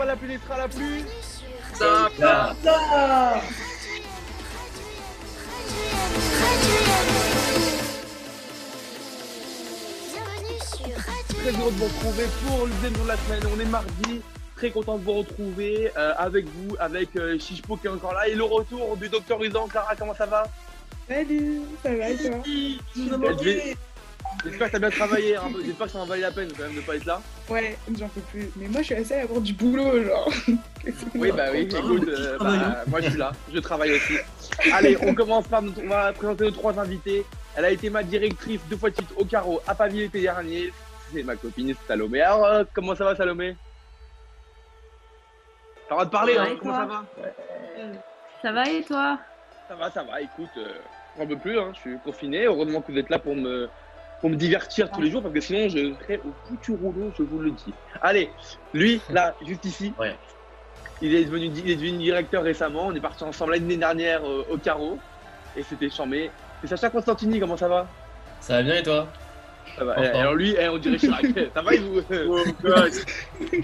L'émission la la plus extra, la plus Sympa Très heureux de vous retrouver pour le deuxième jour de la semaine. On est mardi, très content de vous retrouver euh, avec vous, avec euh, Chichpo qui est encore là et le retour du docteur Usan. Clara, comment ça va? Salut, ça va et toi? J'espère que t'as bien travaillé, hein. j'espère que ça en valait la peine quand même de pas être là. Ouais, j'en peux plus. Mais moi, je suis assez à avoir du boulot, genre. Oui, bah oui, écoute, euh, bah, moi je suis là, je travaille aussi. Allez, on commence par, notre, on va présenter nos trois invités. Elle a été ma directrice deux fois de suite au carreau à Pavie l'été dernier. C'est ma copine Salomé. Alors, euh, comment ça va Salomé? T'as le droit de parler, Ça va hein Comment ça va? Ça va et toi? Ça va, ça va, écoute, euh, j'en peux plus, hein, je suis confiné. Heureusement que vous êtes là pour me, pour me divertir tous les jours parce que sinon je serais au bout du rouleau, je vous le dis. Allez, lui, là, juste ici, Ouais. il, est devenu, il est devenu directeur récemment. On est parti ensemble l'année dernière euh, au carreau et c'était chambé. C'est Sacha Constantini, comment ça va? Ça va bien et toi? Ça va. Enfin. Alors lui, eh, on dirait Chirac. ça va et vous Non, c'est.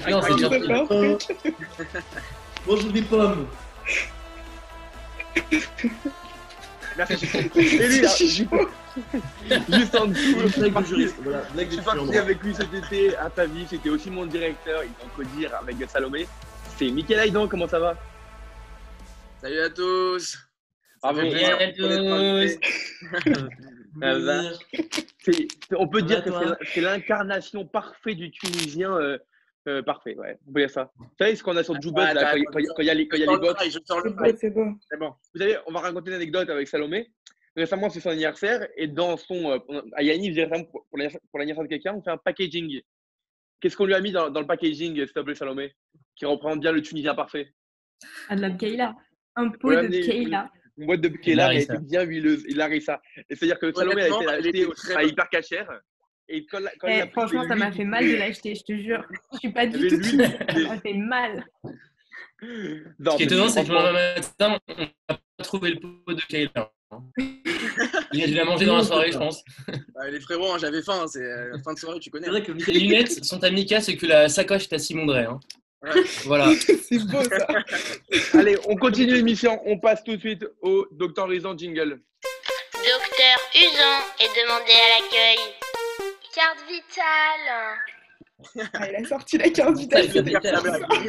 Bonjour des pommes. Merci. Et lui, là, juste, en dessous, je suis Blague parti- juriste. Voilà, blague Je suis parti avec lui cet été à ta vie, c'était aussi mon directeur, il faut que dire avec Salomé. C'est Mickaël Aïdan, comment ça va? Salut à tous Ah, bon, salut à tous. Ah, bah. On peut dire que c'est l'in- c'est l'incarnation parfaite du Tunisien euh, euh, parfait, ouais, on peut dire ça. Vous savez ce qu'on a sur Jubuz, Ah, là, quand il y a les le le C'est. C'est bon. Vous savez, on va raconter une anecdote avec Salomé. Récemment, c'est son anniversaire et dans son. euh, à Yannick, je dirais récemment, pour, pour l'anniversaire de quelqu'un, on fait un packaging. Qu'est-ce qu'on lui a mis dans, dans le packaging, s'il te plaît, Salomé Qui représente bien le Tunisien parfait? Ah, de la. Un pot Ouais, de Bkeila. Une boîte de Bkela qui a Larissa. été bien huileuse. Il a ça. Et c'est-à-dire que Salomé a été Honnêtement, elle acheté était très à hyper cachère. Et quand, la- quand il Eh, franchement, ça m'a fait mal de l'acheter, je te jure. Je suis pas du tout Ça m'a fait mal. Non, Ce qui est étonnant, c'est que le matin, on n'a pas trouvé le pot de Kayla. Il a dû la manger dans la soirée, je pense. Bah, les frérots, hein, j'avais faim, hein, c'est euh, la fin de soirée, tu connais. C'est vrai que Les lunettes sont à Mika, ce que la sacoche est à Simon Drey. hein. Voilà. C'est beau, ça. Allez, on continue l'émission. On passe tout de suite au Docteur Rizan jingle. Docteur Usan est demandé à l'accueil. Carte vitale. Ah, il a sorti la vitale. il voulais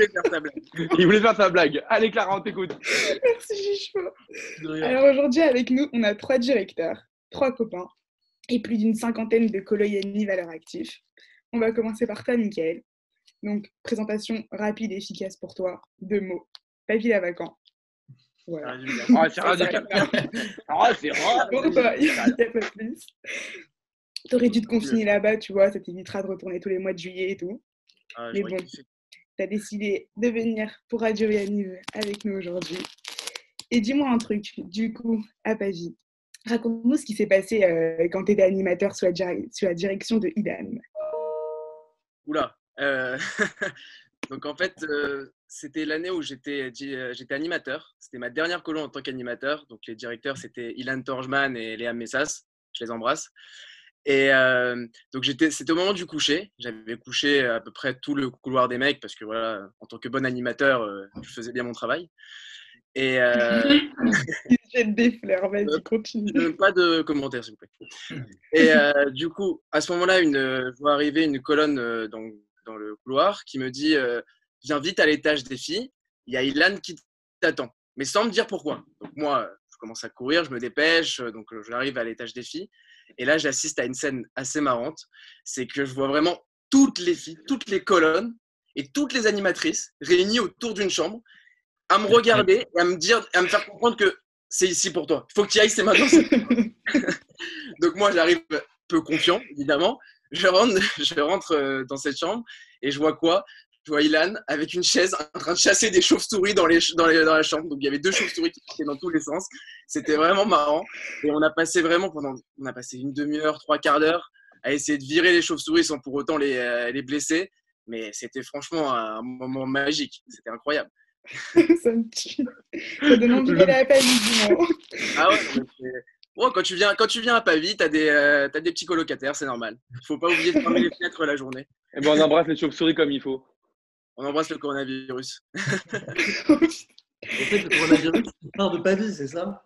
faire sa blague. Il voulait faire sa blague. Allez, Clara, on t'écoute. Merci, Chichot. Alors aujourd'hui, avec nous, on a trois directeurs, trois copains et plus d'une cinquantaine de coloyani valeurs actifs. On va commencer par toi, Mickaël. Donc, présentation rapide et efficace pour toi. Deux mots. Papy Lavacan. Voilà. Ah, c'est rare Ah, c'est rare. Pour toi, il n'y a pas plus. T'aurais dû te confiner là-bas, tu vois, ça t'évitera de retourner tous les mois de juillet et tout. Ah, Mais bon. kiffé. tu as décidé de venir pour Radio Yaniv avec nous aujourd'hui. Et dis-moi un truc, du coup, à Pavie. Raconte-nous ce qui s'est passé euh, quand tu étais animateur sous la, dir- sous la direction de Idam. Oula. euh, Donc en fait, euh, c'était l'année où euh, j'étais animateur. C'était ma dernière colo en tant qu'animateur. Donc les directeurs, c'était Ilan Torjman et Léa Messas. Je les embrasse. Et euh, donc j'étais, c'était au moment du coucher. J'avais couché à peu près tout le couloir des mecs parce que voilà, en tant que bon animateur, euh, je faisais bien mon travail. Et euh, jette des fleurs, vas-y, Euh, continue. Euh, pas de commentaires, s'il vous plaît. Et euh, du coup, à ce moment-là, une, euh, je vois arriver une colonne euh, dans, dans le couloir qui me dit euh, Viens vite à l'étage des filles, il y a Ilan qui t'attend. Mais sans me dire pourquoi. Donc, moi, je commence à courir, je me dépêche, euh, donc euh, j'arrive à l'étage des filles. Et là, j'assiste à une scène assez marrante c'est que je vois vraiment toutes les filles, toutes les colonnes et toutes les animatrices réunies autour d'une chambre à me regarder et à me dire, à me faire comprendre que c'est ici pour toi. Il faut que tu ailles, c'est maintenant. Donc moi, j'arrive peu confiant, évidemment. Je rentre, je rentre euh, dans cette chambre et je vois quoi? Je vois Ilan avec une chaise en train de chasser des chauves-souris dans, les, dans, les- dans la chambre. Donc il y avait deux chauves-souris qui partaient dans tous les sens. C'était vraiment marrant. Et on a passé vraiment pendant, on a passé une demi-heure, trois quarts d'heure à essayer de virer les chauves-souris sans pour autant les, euh, les blesser. Mais c'était franchement un moment magique. C'était incroyable. ça me tue. Ça donne envie d'aller à dis-moi. Ah ouais, Bon, quand tu viens, quand tu viens à Pavie, t'as des, euh, t'as des petits colocataires, c'est normal. Il faut pas oublier de fermer les fenêtres la journée. Eh ben, on embrasse les chauves-souris comme il faut. On embrasse le coronavirus. En fait, le coronavirus, c'est part de Pavie, c'est ça?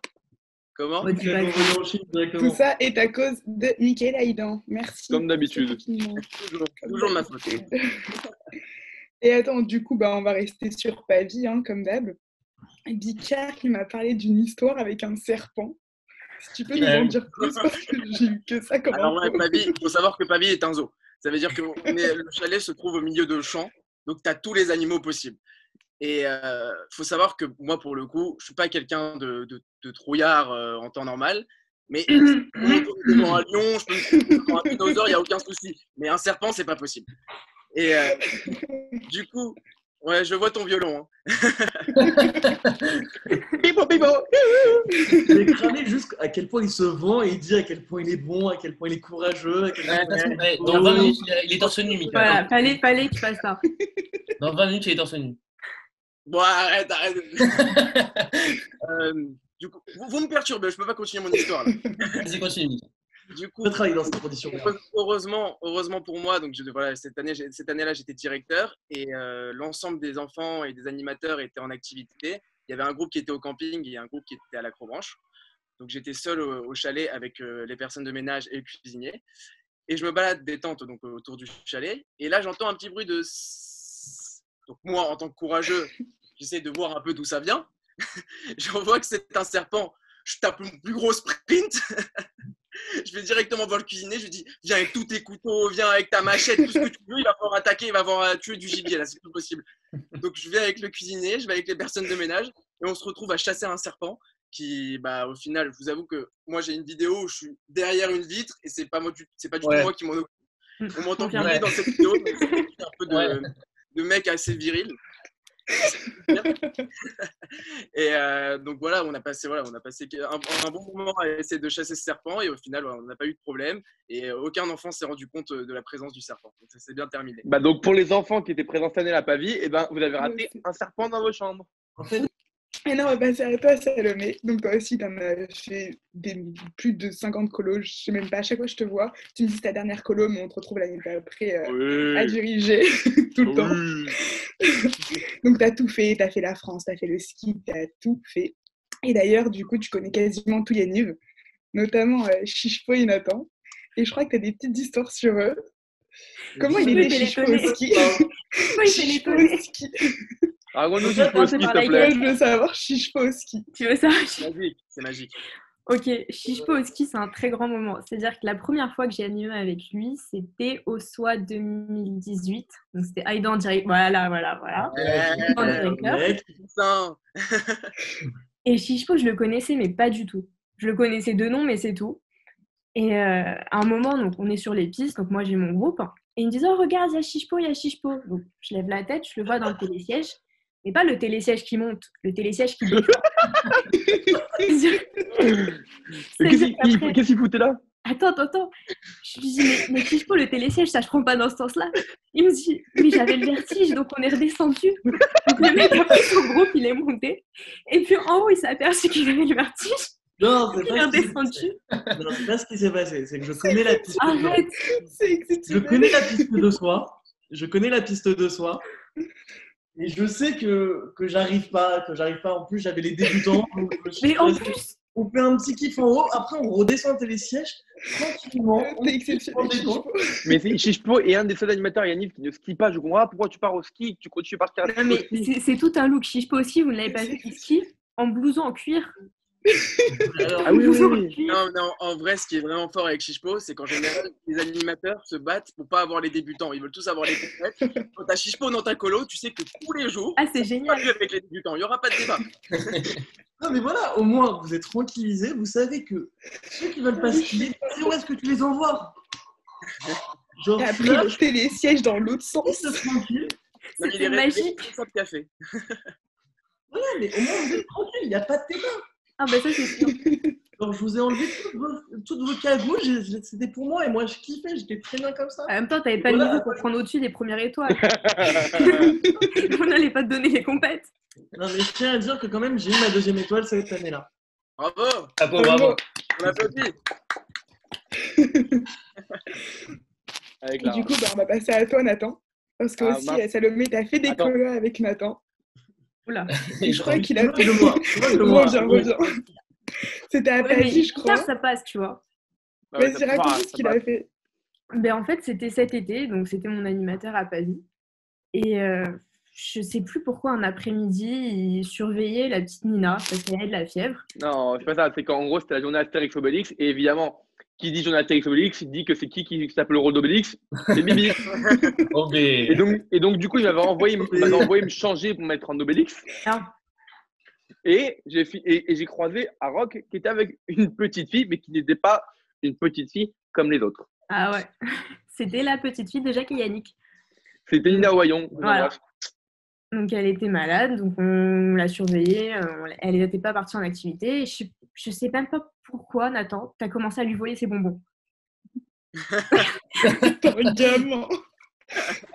Comment? Tout ça est à cause de Michael Aidan. Merci. Comme d'habitude. toujours, toujours de ma faute. Et attends, du coup, bah, on va rester sur Pavie, hein, comme d'hab. Bicard, il m'a parlé d'une histoire avec un serpent. Si tu peux nous en dire plus, parce que j'ai eu que ça comme Alors, ouais, info. Pavie, il faut savoir que Pavie est un zoo. Ça veut dire que on est- le chalet se trouve au milieu de champs, donc tu as tous les animaux possibles. Et il faut savoir que moi, pour le coup, je suis pas quelqu'un de, de, de trouillard euh, en temps normal, mais devant un lion, je peux me trouver devant un dinosaure, il n'y a aucun souci. Mais un serpent, c'est pas possible. Et euh, du coup, ouais, je vois ton violon. hein. Pipo, pipo J'ai cramé juste à quel point il se vend et il dit à quel point il est bon, à quel point il est courageux. À quel point... Ouais, Ouais, dans 20 minutes, il est- torse nu, Mika. Voilà, fallait, fallait que tu fasses ça. Dans 20 minutes, il est torse nu. Bon, arrête, arrête. Euh, du coup, vous, vous me perturbez, je peux pas continuer mon histoire. Vas-y, continue, Mika. Du coup, Je travaille dans ces conditions. Heureusement, heureusement pour moi, donc je, voilà, cette année, j'ai- cette année-là, j'étais directeur et euh, l'ensemble des enfants et des animateurs étaient en activité. Il y avait un groupe qui était au camping et un groupe qui était à l'acrobranche. Donc j'étais seul au, au chalet avec euh, les personnes de ménage et le cuisinier. Et je me balade détente donc euh, autour du chalet. Et là, j'entends un petit bruit de. Donc moi, en tant que courageux, j'essaie de voir un peu d'où ça vient. je vois que c'est un serpent. Je tape mon plus gros sprint. je vais directement voir le cuisinier, je lui dis Viens avec tous tes couteaux, viens avec ta machette, tout ce que tu veux, il va falloir attaquer, il va falloir tuer du gibier, là, c'est plus possible. Donc je vais avec le cuisinier, je vais avec les personnes de ménage, et on se retrouve à chasser un serpent qui, bah, au final, je vous avoue que moi j'ai une vidéo où je suis derrière une vitre, et c'est pas, moi, du- c'est pas du Ouais. tout moi qui m'en occupe. On m'entend crier dans cette vidéo, mais c'est un peu de, Ouais. de mec assez viril. Et euh, donc voilà, on a passé, voilà, on a passé un, un bon moment à essayer de chasser ce serpent et au final, voilà, on n'a pas eu de problème et euh, aucun enfant s'est rendu compte de la présence du serpent. Donc ça s'est bien terminé. Bah donc pour les enfants qui étaient présents cette année à Pavie, eh ben, vous avez raté un serpent dans vos chambres. En fait, Et non, on va passer à toi, Salomé. Donc, toi aussi, tu en as fait des, plus de 50 colos. Je sais même pas, à chaque fois que je te vois, tu me dis ta dernière colo, mais on te retrouve l'année d'après euh, à diriger tout le temps. Oui. Donc, tu as tout fait. Tu as fait la France, tu as fait le ski, tu as tout fait. Et d'ailleurs, du coup, tu connais quasiment tous les niveaux, notamment euh, Chichepo et Nathan. Et je crois que tu as des petites histoires sur eux. Comment il était Chichepo au ski? Pourquoi il fait Chichepo au ski. Raconte-nous si je peux au ski, s'il te plaît. Je veux savoir Chichepo au ski. Tu veux ça C'est magique, c'est magique. Ok, Chichepo au ski, c'est un très grand moment. C'est-à-dire que la première fois que j'ai animé avec lui, c'était au SOA 2018. Donc c'était Aidan direct. Voilà, voilà, voilà. En Ouais. Et Chichepo, je le connaissais, mais pas du tout. Je le connaissais de nom, mais c'est tout. Et euh, à un moment, donc, on est sur les pistes, donc moi j'ai mon groupe, et ils me disent Oh, regarde, il y a Chichepo, il y a Chichepo. Donc je lève la tête, je le vois dans le télésiège, mais pas le télésiège qui monte, le télésiège qui descend. Mais Qu'est-ce qu'il foutait là? Attends, attends, attends. Je lui dis, mais, mais Chichepo, le télésiège, ça, je prends pas dans ce sens-là. Il me dit, mais j'avais le vertige, donc on est redescendu. Donc le mec a pris son groupe, il est monté. Et puis en haut, il s'est aperçu qu'il avait le vertige. non, c'est pas, ce qui s'est redescendu. passé. Non, c'est pas ce qui s'est passé. C'est que je connais la piste. de- Arrête. C'est Je connais la piste de soi. Je connais la piste de soi. Et je sais que, que j'arrive pas, que j'arrive pas. En plus, j'avais les débutants. donc je me suis Mais en plus, on fait un petit kiff en haut. Après, on redescend les sièges tranquillement. Mais c'est- Chichepo est un des seuls animateurs, Yannick, qui ne skie pas. Je comprends pas pourquoi tu pars au ski, tu continues par faire non, mais c'est c'est tout un look. Chichepo aussi, vous ne l'avez pas vu, il skie en blouson en cuir. Alors, Ah oui. Non, non, en vrai, ce qui est vraiment fort avec Chichepo, c'est qu'en général, les animateurs se battent pour pas avoir les débutants. Ils veulent tous avoir les compètes. Quand t'as Chichepo dans ta colo, tu sais que tous les jours, Ah, c'est pas génial. vu avec les débutants. Il n'y aura pas de débat. Non, mais voilà, au moins, vous êtes tranquillisés. Vous savez que ceux qui veulent pas skier, c'est où est-ce que tu les envoies Genre, T'as pris là, le télésiège dans l'autre sens. C'était magique. responsable café. Voilà, mais au moins, vous êtes tranquille. Il n'y a pas de débat. Ah, bah ça, c'est sûr. Alors, je vous ai enlevé toutes vos, toutes vos cagoules. C'était pour moi et moi, je kiffais. J'étais très bien comme ça. En même temps, t'avais pas le Voilà. niveau pour prendre au-dessus des premières étoiles. On n'allait pas te donner les compètes. Non, mais je tiens à dire que quand même, j'ai eu ma deuxième étoile cette année-là. Bravo Chapeau, bravo. On applaudit. Avec Et du coup, bah, on va passer à toi, Nathan. Parce que Ah, aussi, euh, Salomé, t'as fait des colos avec Nathan. Oula. Et je crois qu'il a. Reviens, reviens. C'était à Paris, je crois. Ça passe, tu vois. Ah Vas-y, ça- raconte ah, ce qu'il a fait. Ben, en fait, c'était cet été, donc c'était mon animateur à Pavie. Et euh, je sais plus pourquoi un après-midi, il surveillait la petite Nina parce qu'elle avait de la fièvre. Non, c'est pas ça. C'est qu'en gros, c'était la journée Astérix Obélix. Et évidemment, qui dit journée Astérix Obélix, il dit que c'est qui qui s'appelle le rôle d'Obélix C'est Bibi. Et donc, et donc, du coup, il m'avait envoyé, envoyé me changer pour me mettre en Obélix. Ah. Et j'ai et, et j'ai croisé un rock qui était avec une petite fille, mais qui n'était pas une petite fille comme les autres. Ah ouais. C'était la petite fille de Jacques et Yannick. C'était Nina Oyon. Voilà. Donc elle était malade, donc on l'a surveillée. euh, Elle n'était pas partie en activité. Et je, je sais même pas pourquoi, Nathan, tu as commencé à lui voler ses bonbons. T'es un gamin.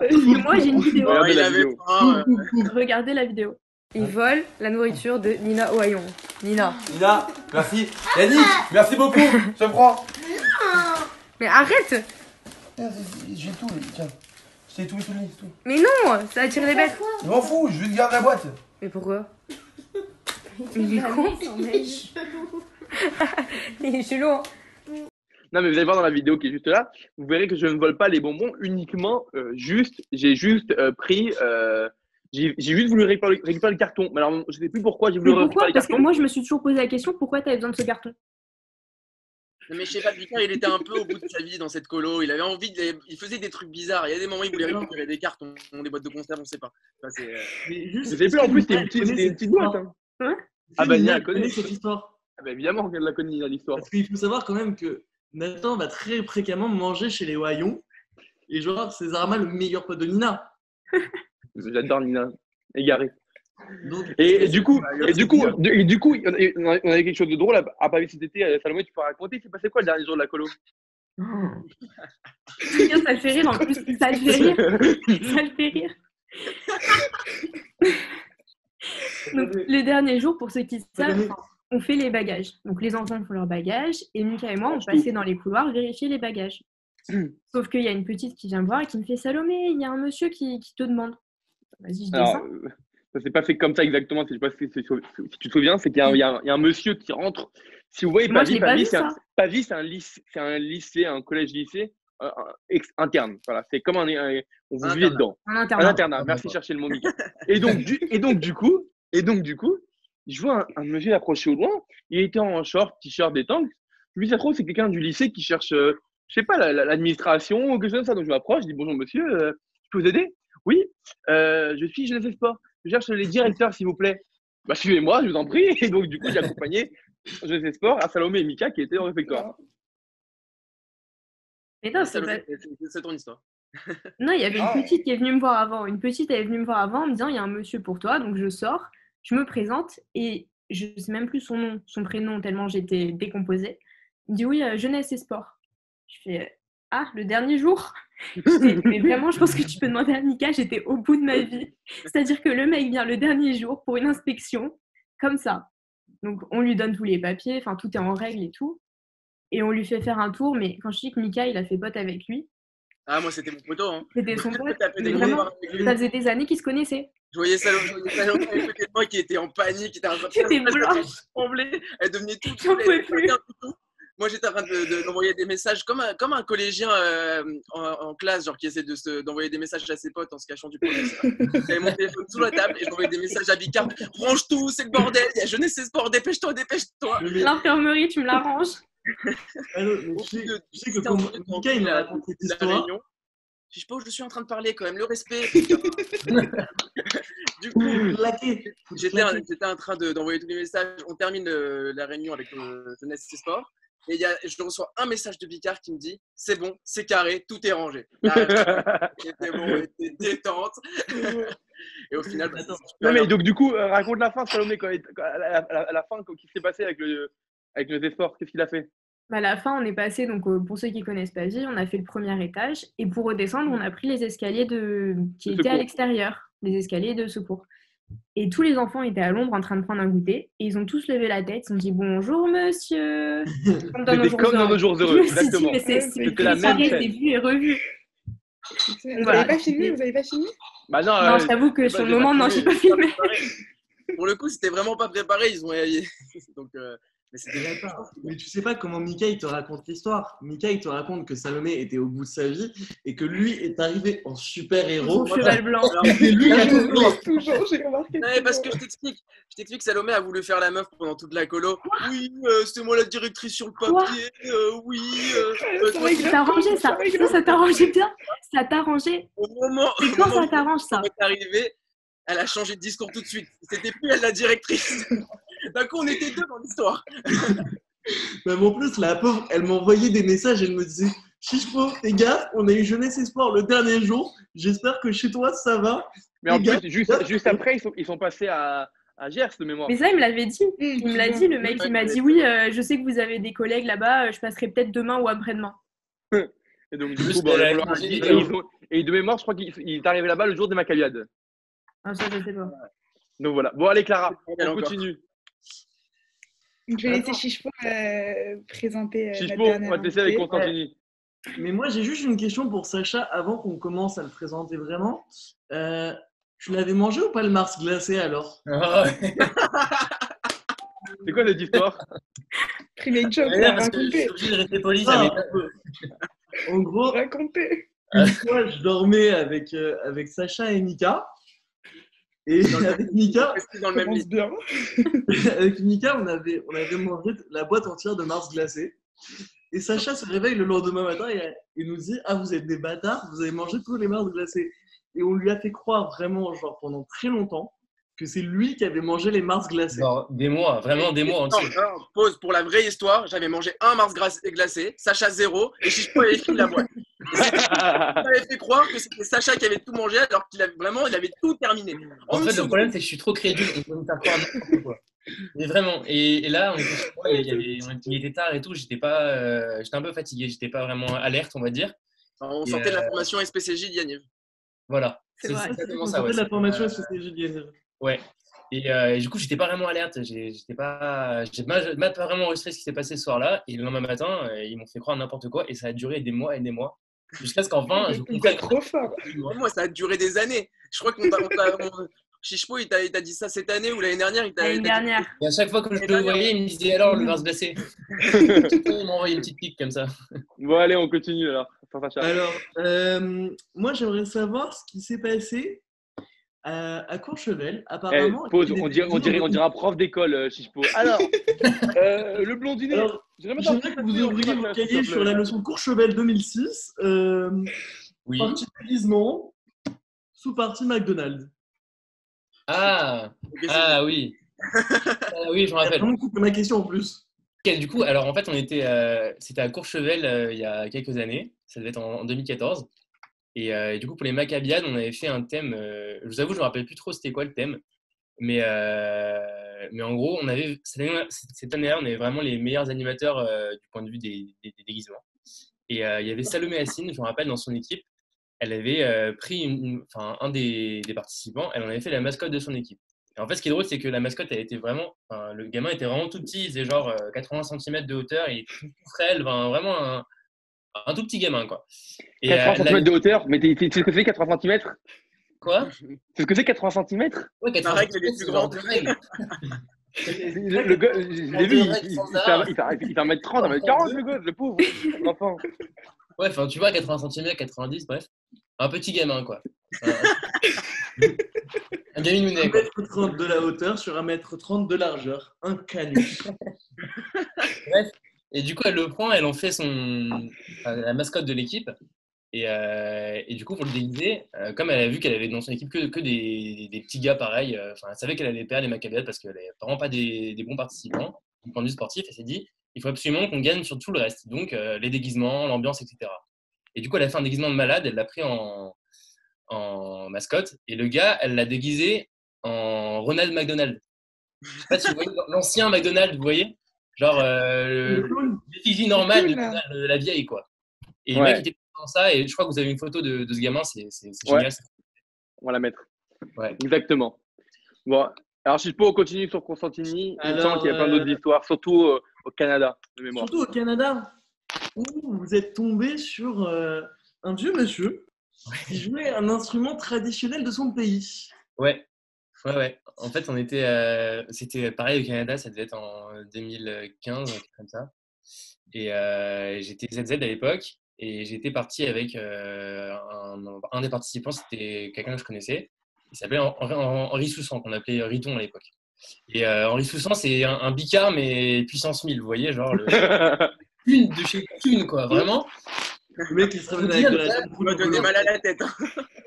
Et moi, j'ai une vidéo. Regardez il la avait vidéo. faim. euh, Regardez la vidéo. Il vole la nourriture de Nina Ohayon. Nina. Nina, merci. Yannick, merci beaucoup. Je te prends. Mais arrête J'ai tout, tiens. J'ai tout, tout, tout. Mais non Ça attire les bêtes. Je m'en fous, je vais te garder la boîte. Mais pourquoi Il est con Il est chelou. hein. Non, mais vous allez voir dans la vidéo qui est juste là, vous verrez que je ne vole pas les bonbons uniquement, euh, juste, j'ai juste euh, pris, euh, j'ai j'ai juste voulu récupérer, récupérer le carton. Mais alors, je ne sais plus pourquoi j'ai voulu Mais pourquoi? récupérer le Parce que carton. moi, je me suis toujours posé la question pourquoi tu avais besoin de ce carton? Mais je sais pas, Picard, il était un peu au bout de sa vie dans cette colo. Il avait envie de. Il faisait des trucs bizarres. Il y a des moments où il voulait récupérer des cartons, des boîtes de conserve, on sait pas. Enfin, c'est, euh, plus, en plus, c'était une elle petite, connaît c'était une cette petite boîte. histoire. hein. Est-ce Ah bah, Nina, Nina, elle connaît connaît. cette histoire. Ah bah, évidemment qu'elle la connaît, Nina, l'histoire. Parce qu'il faut savoir quand même que Nathan va très fréquemment manger chez les Wayons. Et genre, c'est Zarma le meilleur pote de Nina. J'adore Nina, égaré. Donc, Et, du coup, et du coup, et du coup, on avait quelque chose de drôle à, à Paris cet été. Salomé, tu peux raconter, c'est passé quoi le dernier jour de la colo? Ça le fait rire en plus. Ça le fait rire. Ça le fait rire. Donc, le dernier jour, pour ceux qui savent, on fait les bagages. Donc, les enfants font leurs bagages et Mika et moi, on passait dans les couloirs vérifier les bagages. Sauf qu'il y a une petite qui vient me voir et qui me fait Salomé, il y a un monsieur qui, qui te demande. Vas-y, je descends. Ça s'est pas fait comme ça exactement. Je sais pas si, si- si tu te souviens, c'est qu'il y, a un- y un- y a un monsieur qui rentre. Si vous voyez Pavie, vu, c'est un, un lycée, un lycée, un collège-lycée euh, un- ex- interne. Voilà, c'est comme un, un- on vous Un vivez dedans. Un internat. internat. Merci de chercher le mot. Et donc, du, et donc du coup, et donc du coup, je vois un, un monsieur approcher au loin. Il était en short, t-shirt, des tanks. Lui, ça trouve, c'est quelqu'un du lycée qui cherche, euh, je sais pas, la- la- l'administration ou quelque chose comme ça. Donc je m'approche, je dis bonjour monsieur, euh, je peux vous aider? Oui, euh, je suis jeunesse et sport. Je cherche les directeurs, s'il vous plaît. Bah, suivez-moi, je vous en prie. Et donc, du coup, j'ai accompagné jeunesse et sport à Salomé et Mika qui étaient au réfectoire. Mais non, c'est pas- ton histoire. Non, il y avait une Ah. petite qui est venue me voir avant. Une petite, elle est venue me voir avant en me disant il y a un monsieur pour toi. Donc je sors, je me présente et je sais même plus son nom, son prénom, tellement j'étais décomposée. Il me dit oui, euh, jeunesse et sport. Je fais ah, le dernier jour Mais vraiment, je pense que tu peux demander à Mika, j'étais au bout de ma vie. C'est-à-dire que le mec vient le dernier jour pour une inspection, comme ça. Donc on lui donne tous les papiers, enfin tout est en règle et tout. Et on lui fait faire un tour, mais quand je dis que Mika, il a fait pote avec lui, Ah, moi, c'était mon poteau. Hein. c'était son pote. Vraiment, ça faisait des années qu'ils se connaissaient. Je voyais Salomé, je voyais à côté de moi qui était en panique, qui était en train de était elle blanche. tremblait, elle devenait toute J'en elle pouvais plus. Moi, j'étais en train de- de- d'envoyer des messages comme un, comme un collégien euh, en, en classe, genre qui essaie de d'envoyer des messages à ses potes en se cachant du professeur. J'avais mon téléphone sous la table et j'envoyais des messages à Bicard. Range tout, c'est le bordel, il y a jeunesse et sport, dépêche-toi, dépêche-toi. L'infirmerie, tu me mais Au tu sais- tu que c'était quand en train de- Mika il m'a la- raconté cette la histoire, réunion. Je sais pas, je suis en train de parler quand même, le respect. du coup. J'étais en, train de- d'envoyer tous les messages. On termine euh, la réunion avec euh, Jeunesse et Sport. Et il y a, je reçois un message de Bicard qui me dit C'est bon, c'est carré, tout est rangé. C'était bon, on était détente. et au final, bah, Non, mais donc, du coup, euh, raconte la fin, Salomé, quand, quand- à, la, à fin, qu'est-ce qui s'est passé avec le, avec le sport Qu'est-ce qu'il a fait? Bah, à la fin, on est passé, donc euh, pour ceux qui connaissent pas Vie, on a fait le premier étage. Et pour redescendre, on a pris les escaliers de... qui De étaient à l'extérieur, les escaliers de secours. Et tous les enfants étaient à l'ombre en train de prendre un goûter. Et ils ont tous levé la tête. Ils ont dit bonjour monsieur. Comme dans nos jours comme dans nos jours heureux. Exactement. C'était la même vu et revu. Vous Voilà. avez pas filmé Vous avez pas filmé Bah non, Non, euh, je t'avoue que bah, sur le moment, non, j'ai pas filmé. Pour le coup, c'était vraiment pas préparé. Ils ont. Donc, euh, mais c'était Mais tu sais pas comment Mika il te raconte l'histoire. Mika il te raconte que Salomé était au bout de sa vie et que lui est arrivé en super héros. Cheval blanc. C'est lui qui a tout fait. Toujours, j'ai remarqué. Non, mais parce que je t'explique. Je t'explique, Salomé a voulu faire la meuf pendant toute la colo. Oui, euh, c'était moi la directrice sur le papier. euh, oui. euh, euh, C'est Ça t'a arrangé, ça. Ça, ça t'a arrangé bien? Ça t'a arrangé. au moment, Et quand moment ça t'arrange, ça? où elle est arrivée, elle a changé de discours tout de suite. C'était plus elle la directrice. D'un coup, on était deux dans l'histoire. Même en plus, la pauvre, elle m'envoyait des messages, elle me disait Chichpo, fais gaffe, on a eu Jeunesse et Sport le dernier jour, j'espère que chez toi ça va. mais en plus, juste, juste après, ils sont, ils sont passés à, à Gers de mémoire. Mais ça, il me l'avait dit. Il me l'a dit, le mec. Il m'a dit oui, euh, je sais que vous avez des collègues là-bas. euh, Je passerai peut-être demain ou après-demain. Et donc, du Juste coup, bon, leur et, ils ont- et de mémoire, je crois qu'il il est arrivé là-bas le jour des Maccabiades. Ah, ça, je sais pas. Donc voilà. Bon, allez, Clara, on encore. continue. Je vais laisser Chichpo euh, présenter euh, Chichpo, on va te laisser avec. Constantini. Mais moi j'ai juste une question pour Sacha avant qu'on commence à le présenter vraiment. Euh, tu l'avais mangé ou pas le Mars glacé alors Ah ouais. C'est quoi cette histoire joke, Ouais, parce que je suis obligé de rester poli. Ah, En gros, une fois je dormais avec, euh, avec Sacha et Mika. Et avec Mika, Restez dans le même Commence lit. bien. avec Mika, on avait, on avait mangé la boîte entière de Mars glacé. Et Sacha se réveille le lendemain matin et, et nous dit Ah, vous êtes des bâtards, vous avez mangé tous les Mars glacés. Et on lui a fait croire vraiment, genre pendant très longtemps, que c'est lui qui avait mangé les Mars glacés. Genre, des mois, vraiment des mois Non, entiers. non, pause pour la vraie histoire. J'avais mangé un Mars glacé, Sacha zéro, et Chichpo avait fini la boîte. Il m'avait fait croire que c'était Sacha qui avait tout mangé alors qu'il avait vraiment, il avait tout terminé. En fait, le problème, c'est que je suis trop crédule. Me faire croire quoi. Mais vraiment. Et, et là, on était, moi, il, y avait- on était- il était tard et tout. J'étais pas, euh, j'étais un peu fatigué. J'étais pas vraiment alerte, on va dire. On Et, sortait de euh, l'information SPCJ d'Yaniv. Voilà. C'est exactement ça. Ouais. de la formation Euh, SCCJ de Yanniv. Ouais. Et, euh, et du coup, j'étais pas vraiment alerte. J'ai- J'étais pas, j'ai mal pas vraiment enregistré ce qui s'est passé ce soir-là. Et le lendemain matin, euh, ils m'ont fait croire n'importe quoi. Et ça a duré des mois et des mois. Jusqu'à ce qu'enfin, êtes trop fort. Moi, ça a duré des années. Je crois qu'on t'a. Chichpo, il t'a il t'a dit ça cette année ou l'année dernière il L'année il dernière. Et à chaque fois que je le voyais, il me disait alors le verse glacé. il m'a envoyé une petite pique comme ça. Bon, allez, on continue alors. Alors, euh, moi, j'aimerais savoir ce qui s'est passé à, à Courchevel. Eh, Apparemment, pause, a on dirait, on dirait, de- on dirait un prof d'école, euh, Chichpo. Alors, euh, le blondinet. Alors, J'aimerais que vous ouvriez s'il te sur la leçon Courchevel 2006. Euh, Oui. Partie déguisement, sous-partie McDonald's. Ah, c'est- ah oui. Ah oui, je me C'est rappelle. coupé ma question en plus. Du coup, alors en fait, on était, euh, c'était à Courchevel euh, il y a quelques années. Ça devait être en, en 2014. Et, euh, et du coup, pour les Maccabiades, on avait fait un thème. euh, je vous avoue, je me rappelle plus trop c'était quoi le thème. Mais, euh, mais en gros, on avait cette année- cette année-là, on avait vraiment les meilleurs animateurs du point de vue des, déguisements. Et il y avait Salomé Hassine, je me rappelle, dans son équipe. Elle avait pris un des, participants, elle en avait fait la mascotte de son équipe. Et en fait, ce qui est drôle, c'est que la mascotte, elle était vraiment. le gamin était vraiment tout petit, il faisait genre euh, 80 cm de hauteur, et tout frêle, vraiment un, un tout petit gamin, quoi. Et, 80 euh, la- cm de hauteur, mais tu sais ce que c'est 80 cm Quoi? C'est ce que c'est 80 cm Ouais, 80 règle, elle est c'est plus règle. le, le gars, je l'ai vu, il, fait un- il fait un- il fait un mètre 30, un mètre 40, le gosse, le pauvre, l'enfant. Ouais, enfin, tu vois, 80 cm, 90, bref. Un petit gamin, quoi. Un, un gaminounet, quoi. 1m30 de la hauteur sur 1m30 de largeur. Un canus. Bref. Et du coup, elle le prend, elle en fait son, la mascotte de l'équipe. Et, euh, et du coup, pour le déguiser, euh, comme elle a vu qu'elle avait dans son équipe que, que des, des petits gars pareils, euh, elle savait qu'elle allait perdre les Maccabiades parce qu'elle n'avait vraiment pas des, des bons participants du point de vue sportif. Elle s'est dit, il faut absolument qu'on gagne sur tout le reste. Donc, les déguisements, l'ambiance, etc. Et du coup, elle a fait un déguisement de malade, elle l'a pris en, en mascotte. Et le gars, elle l'a déguisé en Ronald McDonald. Je sais pas si vous voyez l'ancien McDonald, vous voyez? Genre euh, Le l'effigie normale cool, de la vieille, quoi. Et le Ouais. mec était dans ça, et je crois que vous avez une photo de, de ce gamin, c'est Ouais. génial. On va la mettre. Ouais. Exactement. Bon, alors si je peux, on continue sur Constantini. Il me semble qu'il y a plein euh, d'autres histoires, surtout euh, au Canada, de mémoire. Surtout au Canada, où vous êtes tombé sur euh, un vieux monsieur qui jouait un instrument traditionnel de son pays. Ouais, ouais, ouais. En fait, on était, euh, c'était pareil au Canada, ça devait être en 2015, un truc comme ça. Et euh, j'étais ZZ à l'époque, et j'étais parti avec euh, un, un des participants, c'était quelqu'un que je connaissais. Il s'appelait Hen- Hen- Henri Soussan, qu'on appelait Riton à l'époque. Et Henri Soussan, c'est un, un bicard, mais puissance 1000, vous voyez, genre le une de chez une, quoi, vraiment. Le mec qui se réveille avec de la Il m'a donné mal à la tête. hein.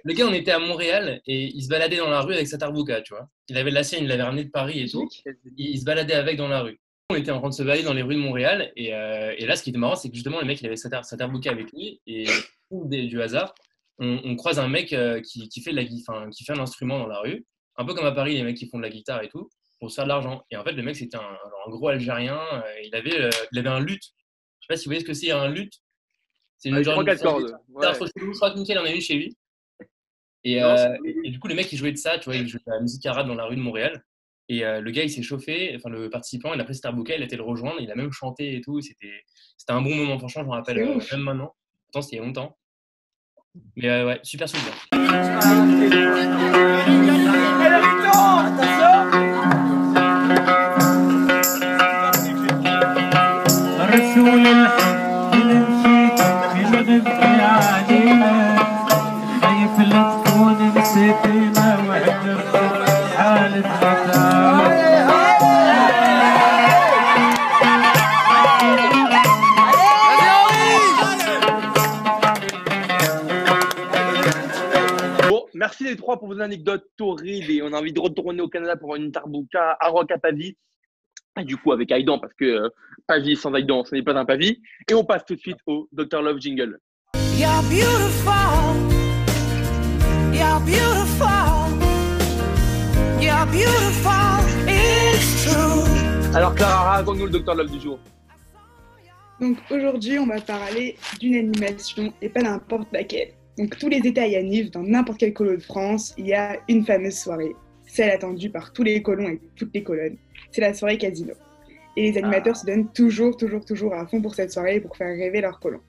Le gars, on était à Montréal et il se baladait dans la rue avec sa tarbouka, tu vois. Il avait la sienne, il l'avait ramenée de Paris et tout. Il se baladait avec dans la rue. On était en train de se balader dans les rues de Montréal et, euh, et là, ce qui était marrant, c'est que justement, le mec, il avait sa, tar- sa tarbouka avec lui et du hasard, on, on croise un mec euh, qui, qui fait de la, enfin, qui fait un instrument dans la rue, un peu comme à Paris, les mecs qui font de la guitare et tout, pour se faire de l'argent. Et en fait, le mec, c'était un, gros Algérien. euh, il avait, euh, il avait un luth. Je sais pas si vous voyez ce que c'est un luth. C'est une Avec genre trois, une quatre sorte de- cordes. Ouais. je crois que Mickaël en a une chez lui. Et, Non, euh, c'est- et, et du coup, le mec, il jouait de ça, tu vois, il jouait de la musique arabe dans la rue de Montréal. Et euh, le gars, il s'est chauffé, enfin, le participant, il a pris sa tarbouka, il a été le rejoindre, il a même chanté et tout. C'était c'était un bon moment, franchement, je me rappelle euh, même maintenant. Pourtant, c'était il y a longtemps. Mais euh, ouais, super souvenir. Merci les trois pour vos anecdotes torrides et on a envie de retourner au Canada pour une tarbouka à Rock à Pavie. Et du coup, avec Aidan, parce que euh, Pavie sans Aidan, ce n'est pas un Pavie. Et on passe tout de suite au Dr. Love Jingle. You're beautiful. You're beautiful. You're beautiful. It's true. Alors Clara, raconte-nous le Dr. Love du jour. Donc aujourd'hui, on va parler d'une animation et pas n'importe laquelle. Donc tous les étés à Yaniv, dans n'importe quel colo de France, il y a une fameuse soirée, celle attendue par tous les colons et toutes les colonnes. C'est la soirée casino. Et les animateurs se donnent toujours, toujours, toujours à fond pour cette soirée pour faire rêver leurs colons.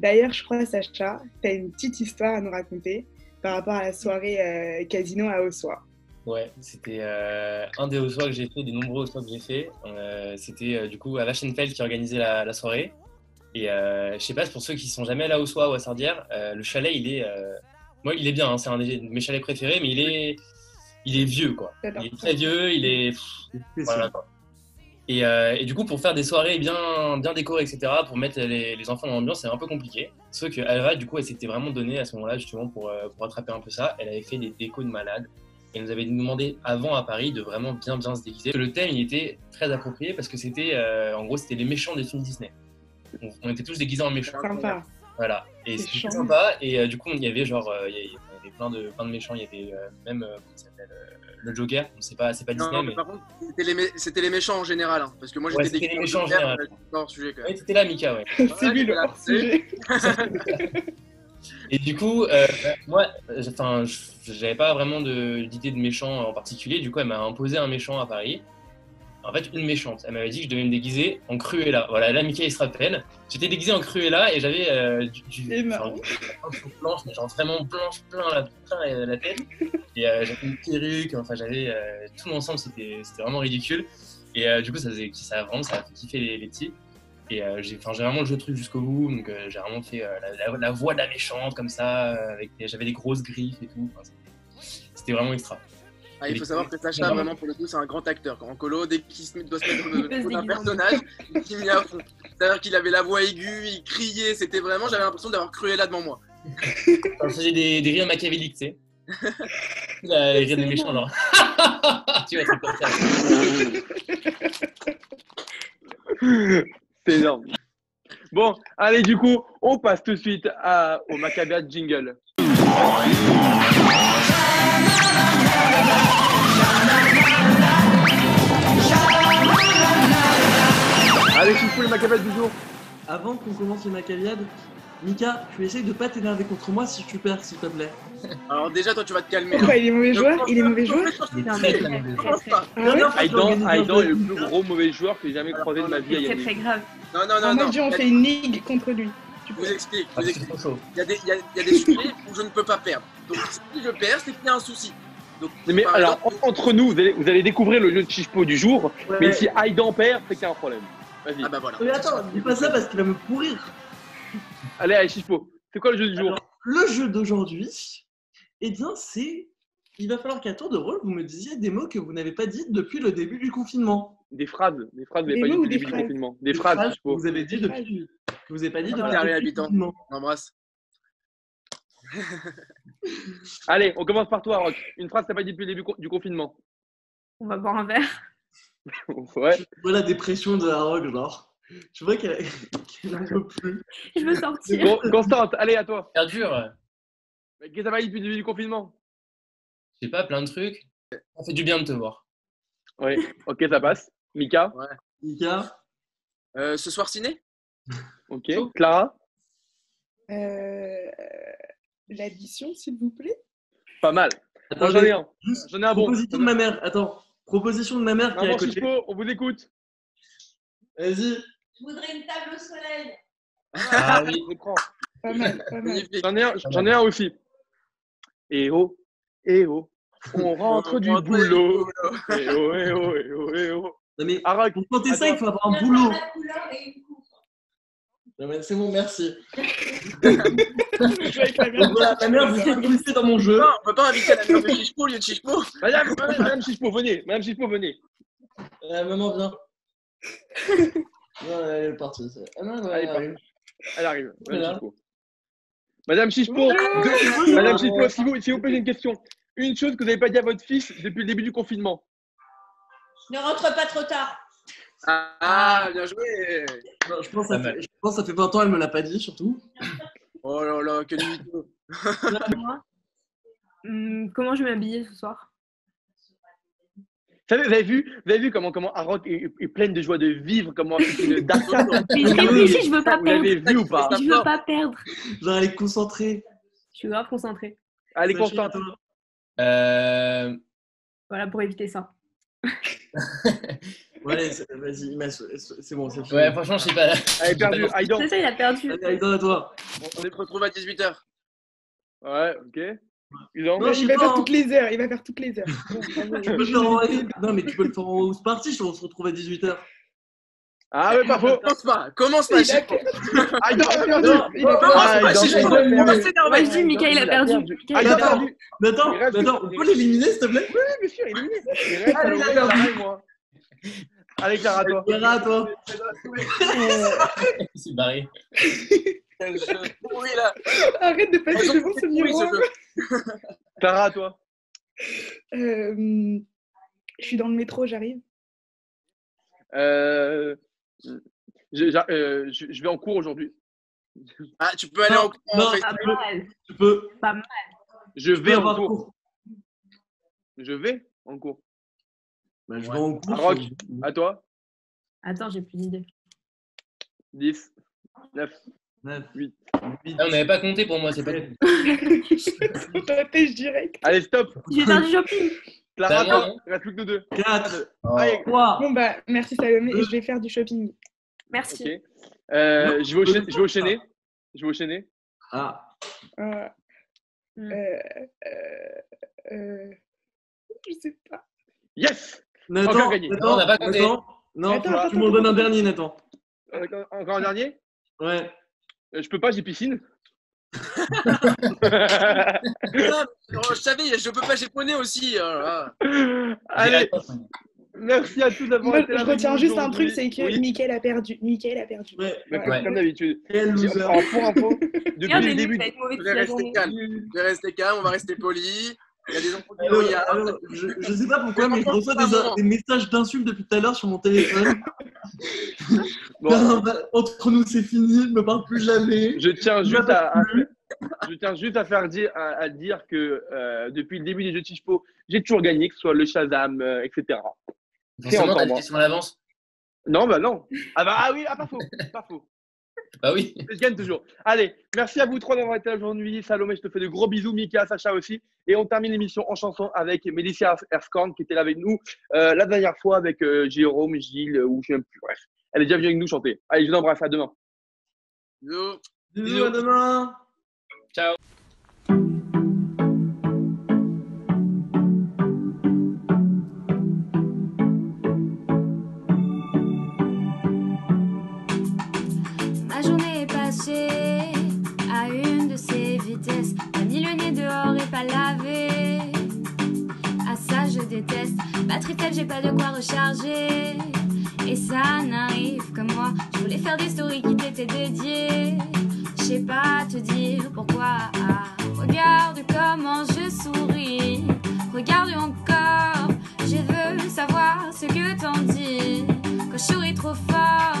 D'ailleurs, je crois, Sacha, tu as une petite histoire à nous raconter par rapport à la soirée euh, casino à Ossois. Ouais, c'était euh, un des Ossois que j'ai fait, des nombreux Ossois que j'ai fait. Euh, c'était du coup à Wachenfeld qui organisait la, la soirée. Et euh, je sais pas, pour ceux qui sont jamais là au Ossois ou à Sardière, euh, le chalet, il est, euh, moi, il est bien. hein, c'est un de mes chalets préférés, mais il est, il est vieux, quoi. Il est très vieux, il est, voilà, quoi. Et, euh, et du coup, pour faire des soirées bien, bien décorées, etc., pour mettre les, les enfants dans l'ambiance, c'est un peu compliqué. Sauf que Alva, du coup, elle s'était vraiment donnée à ce moment-là, justement, pour, euh, pour rattraper un peu ça. Elle avait fait des décos de malade. Et elle nous avait demandé avant à Paris de vraiment bien, bien se déguiser. Le thème, il était très approprié parce que c'était, euh, en gros, c'était les méchants des films Disney. On, on était tous déguisés en méchants. Sympa. Voilà. Et C'est c'était sympa. Et euh, du coup, il y avait genre, euh, il y avait- il y avait plein de, plein de méchants. Il y avait euh, même, euh, comment s'appelle, euh, le Joker. Bon, c'est pas, c'est pas Non, Disney, mais mais. par contre, c'était les, mé- les méchants en général. hein, parce que moi, Ouais, j'étais les déguisé méchants en général. hors sujet. Ouais, t'étais là, Mika, ouais. C'est lui le là, hors sujet. Et du coup, euh, moi, euh, enfin, j'avais pas vraiment de- d'idée de méchant en particulier. Du coup, elle m'a imposé un méchant à Paris. En fait, une méchante. Elle m'avait dit que je devais me déguiser en Cruella. Voilà, là, Mika, il se rappelle. J'étais déguisé en Cruella et j'avais euh, du, du- cheveux blanche, mais genre vraiment blanche, plein la, plein la, tête. Et euh, j'avais une perruque. Enfin, j'avais euh, tout l'ensemble. C'était c'était vraiment ridicule. Et euh, du coup, ça, faisait, ça, a vraiment, ça a fait kiffer les, les petits. Et j'ai vraiment joué le truc jusqu'au bout. Donc, j'ai vraiment fait la, la- la voix de la méchante comme ça. J'avais des grosses griffes et tout. Enfin, C'était vraiment extra. Ah, il faut savoir que Sacha, vraiment, pour le coup, c'est un grand acteur. En colo, dès qu'il se met- doit se mettre dans en personnage, il met à fond. C'est-à-dire qu'il avait la voix aiguë, il criait, c'était vraiment, j'avais l'impression d'avoir Cruella devant moi. Faisais des, des rires machiavéliques, tu sais. Les rires des méchants, genre. tu vois, c'est comme ça. C'est énorme. Bon, allez, du coup, on passe tout de suite à, au Maccabia Jingle. Allez, je le Maccabia du jour. Avant qu'on commence les macaviades, Mika, tu essayes de pas t'énerver contre moi si tu perds, s'il te plaît. Alors déjà, toi, tu vas te calmer. Pourquoi il est mauvais joueur Il est mauvais joueur Il est très, très mauvais. Ah Aidan, un Aidan est le plus gros mauvais joueur que j'ai jamais croisé de ma vie à très, grave. Non, non, Ah, non, Moi dis on fait une ligue contre lui. Tu Je peux. vous explique, je Ah, vous c'est explique. trop chaud. Il y, a des, il, y a, il y a des sujets où je ne peux pas perdre. Donc si je perds, c'est qu'il y a un souci. Donc, Mais alors, exemple, entre nous, vous allez, vous allez découvrir le jeu de Chichpo du jour. Ouais. Mais si Aidan perd, c'est qu'il y a un problème. Vas-y. Ah bah voilà. Mais attends, dis pas ça parce qu'il va me pourrir. Allez, allez, Chichpo. C'est quoi le jeu du jour? Alors, le jeu d'aujourd'hui, eh bien, c'est. Il va falloir qu'à tour de rôle, vous me disiez des mots que vous n'avez pas dit depuis le début du confinement. Des phrases. Des phrases, n'avez pas dit depuis le début du phrases confinement. Des phrases, que Chichpo. vous avez dit depuis. Que vous avez pas dit depuis Carré le habitant. confinement. On embrasse. Allez, on commence par toi, Rock. Une phrase que t'as pas dit depuis le début du confinement. On va boire un verre. Ouais. Voilà la dépression de la rogue, genre. Je vois qu'elle qu'elle n'en peut plus. Je veux sortir. Bon, Constante, allez, à toi. Faire dur. Mais Qu'est-ce que t'as pas dit depuis le début du confinement? Je sais pas, plein de trucs. Ça fait du bien de te voir. Oui, ok, ça passe. Mika, Mika, Euh, ce soir ciné? Ok. Clara, Euh, L'addition, s'il vous plaît. pas mal. J'en ai un. J'en ai un bon. de ma mère. Attends. Proposition de ma mère qui est à côté. On vous écoute. Vas-y. Je voudrais une table au soleil. Ah oui. Je prends. Pas mal, pas mal. J'en ai un, j'en ai un aussi. Et oh, et oh, on rentre On du du boulot. Et oh, et oh, et oh, et oh. Non mais Arak, pour tenter ça, il faut avoir un boulot. voir la couleur et une coupe. Non, mais C'est bon, merci. Je joue avec la merde. Donc voilà, ma mère vous introduisez dans mon jeu. Non, on peut pas inviter la mère de Chichpo au lieu de Chichpo. Madame, madame, Chichpo, venez. Madame Chichpo, venez. Euh, maman, viens. Non, elle est partie. Ah non, non, Allez, elle arrive. Elle arrive. Madame. Chichpo. Madame Chichpo, deux- Madame Chichpo, s'il vous, s'il vous plaît, j'ai une question. Une chose que vous n'avez pas dit à votre fils depuis le début du confinement. Ne rentre pas trop tard. Ah, bien joué. Non, je, pense que ça fait, je pense que ça fait 20 ans, elle me l'a pas dit, surtout. Oh là là, quel mytho. Hum, comment je vais m'habiller ce soir? Vous avez vu, vous avez vu comment, comment Arak est, est pleine de joie de vivre, comment c'est une dark Mais je réfléchis, je veux pas Vous perdre. vu ou pas? Je veux pas perdre. Genre, elle est concentrée. Je suis grave concentrée. Constante. toi. Euh, Voilà pour éviter ça. Ouais, allez, c'est- vas-y, c'est bon, c'est fini. Ouais, franchement, je sais pas. Allez, perdu. Aïdan. C'est ça, il a perdu. Aïdan, à toi. On se retrouve à 18h. Ouais, ok. Non, Il va faire toutes les heures. Il va faire toutes les heures. Tu peux le faire en... Non, mais tu peux le faire en house party, on se retrouve à 18h. Ah ouais, pas faux. Commence pas, commence pas, Il a Chichpo. Aïdan, Il a perdu. Il a perdu. Ah, On va s'énerver. Je dis, a perdu. Ah, il a perdu. on peut l'éliminer, s'il te plaît Oui, bien sûr, éliminé. Il reste à moi. Allez, Clara, toi. Clara, à toi. C'est barré. Quel jeu pourri là. Arrête de passer devant c'est ce miroir. Clara, toi. Euh, je suis dans le métro, j'arrive. Euh, je, euh, je- je vais en cours aujourd'hui. Ah, tu peux aller Non, en cours en non. fait. Pas mal. Tu peux. Pas mal. Je vais en cours. Je vais en cours. Bah, je Ouais. vais en cours. Rock, je- à toi. Attends, j'ai plus d'idées. 10, 9, Neuf, 8. huit, Ah, on n'avait pas compté pour moi, c'est pas. t'appelle direct. Allez, stop. Je vais faire du shopping. Clara, Bah, toi. Il reste plus que nous deux. quatre, Oh. Allez. Bon, bah, merci Salomé. Et je vais faire du shopping. Merci. ok. Euh, je, vais je vais au chaîner. Je vais au chaîner. Ah, Euh, Hmm. euh, euh, euh, je sais pas. Yes Nathan, Encore gagné. Nathan, Non, on n'a pas. Nathan, non, Attends, tu- attends, tu m'en donnes un dernier, Nathan. Encore encore un dernier? Ouais. Euh, Je peux pas, j'ai piscine. Ah, oh, je savais, je peux pas japonais aussi. oh. Allez, merci à tous d'avoir été là. je retiens juste un truc, c'est que Oui, Mickaël a perdu. Mickaël a perdu. Ouais. comme, Ouais. comme d'habitude. Pour info, depuis le début. vais rester calme. Je vais rester calme, on va rester poli. Il y a des enfants qui Alors, regardent. alors, je, je sais pas pourquoi, mais je reçois des, des messages d'insultes depuis tout à l'heure sur mon téléphone. Bon, Non, bah, entre nous, c'est fini, ne me parle plus jamais. je tiens juste à, à- je tiens juste à faire dire, à, à dire que euh, depuis le début des jeux de Chichpo, j'ai toujours gagné, que ce soit le Shazam, euh, etc. Forcément, encore moi. questions à l'avance? Non, bah non. Ah bah ah oui, ah, pas faux, pas faux. Bah oui. Je gagne toujours. Allez, merci à vous trois d'avoir été aujourd'hui. Salomé, je te fais de gros bisous. Mika, Sacha aussi. Et on termine l'émission en chanson avec Mélissa Erskorn qui était là avec nous euh, la dernière fois avec euh, Jérôme, Gilles, euh, ou je sais même plus. Bref, elle est déjà venue avec nous chanter. Allez, je vous embrasse. À demain. Bisous, bisous. à demain. Ciao. déteste. Batterie j'ai pas de quoi recharger. Et ça n'arrive que moi. Je voulais faire des stories qui t'étaient dédiées. Je sais pas te dire pourquoi. Ah, regarde comment je souris. Regarde encore. Je veux savoir ce que t'en dis. Quand je souris trop fort.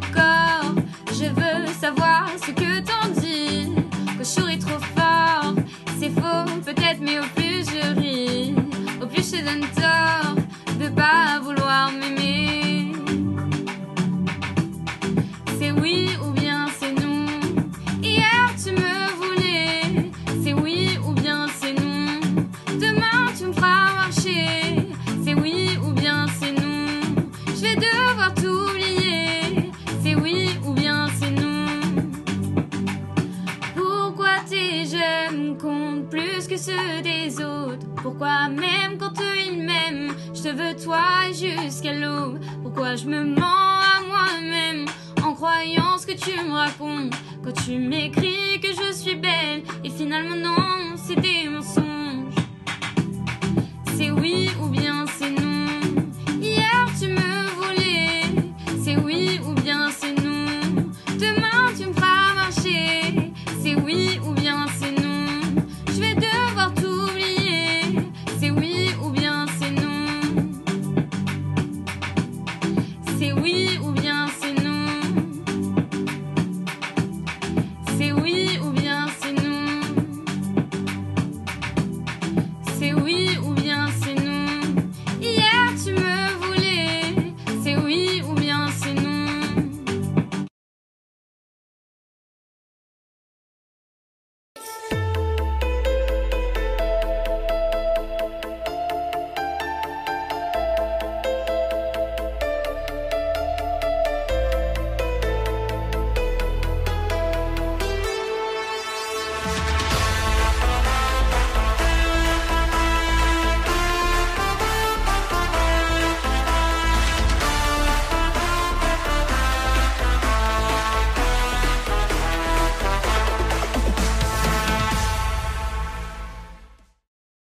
don't go.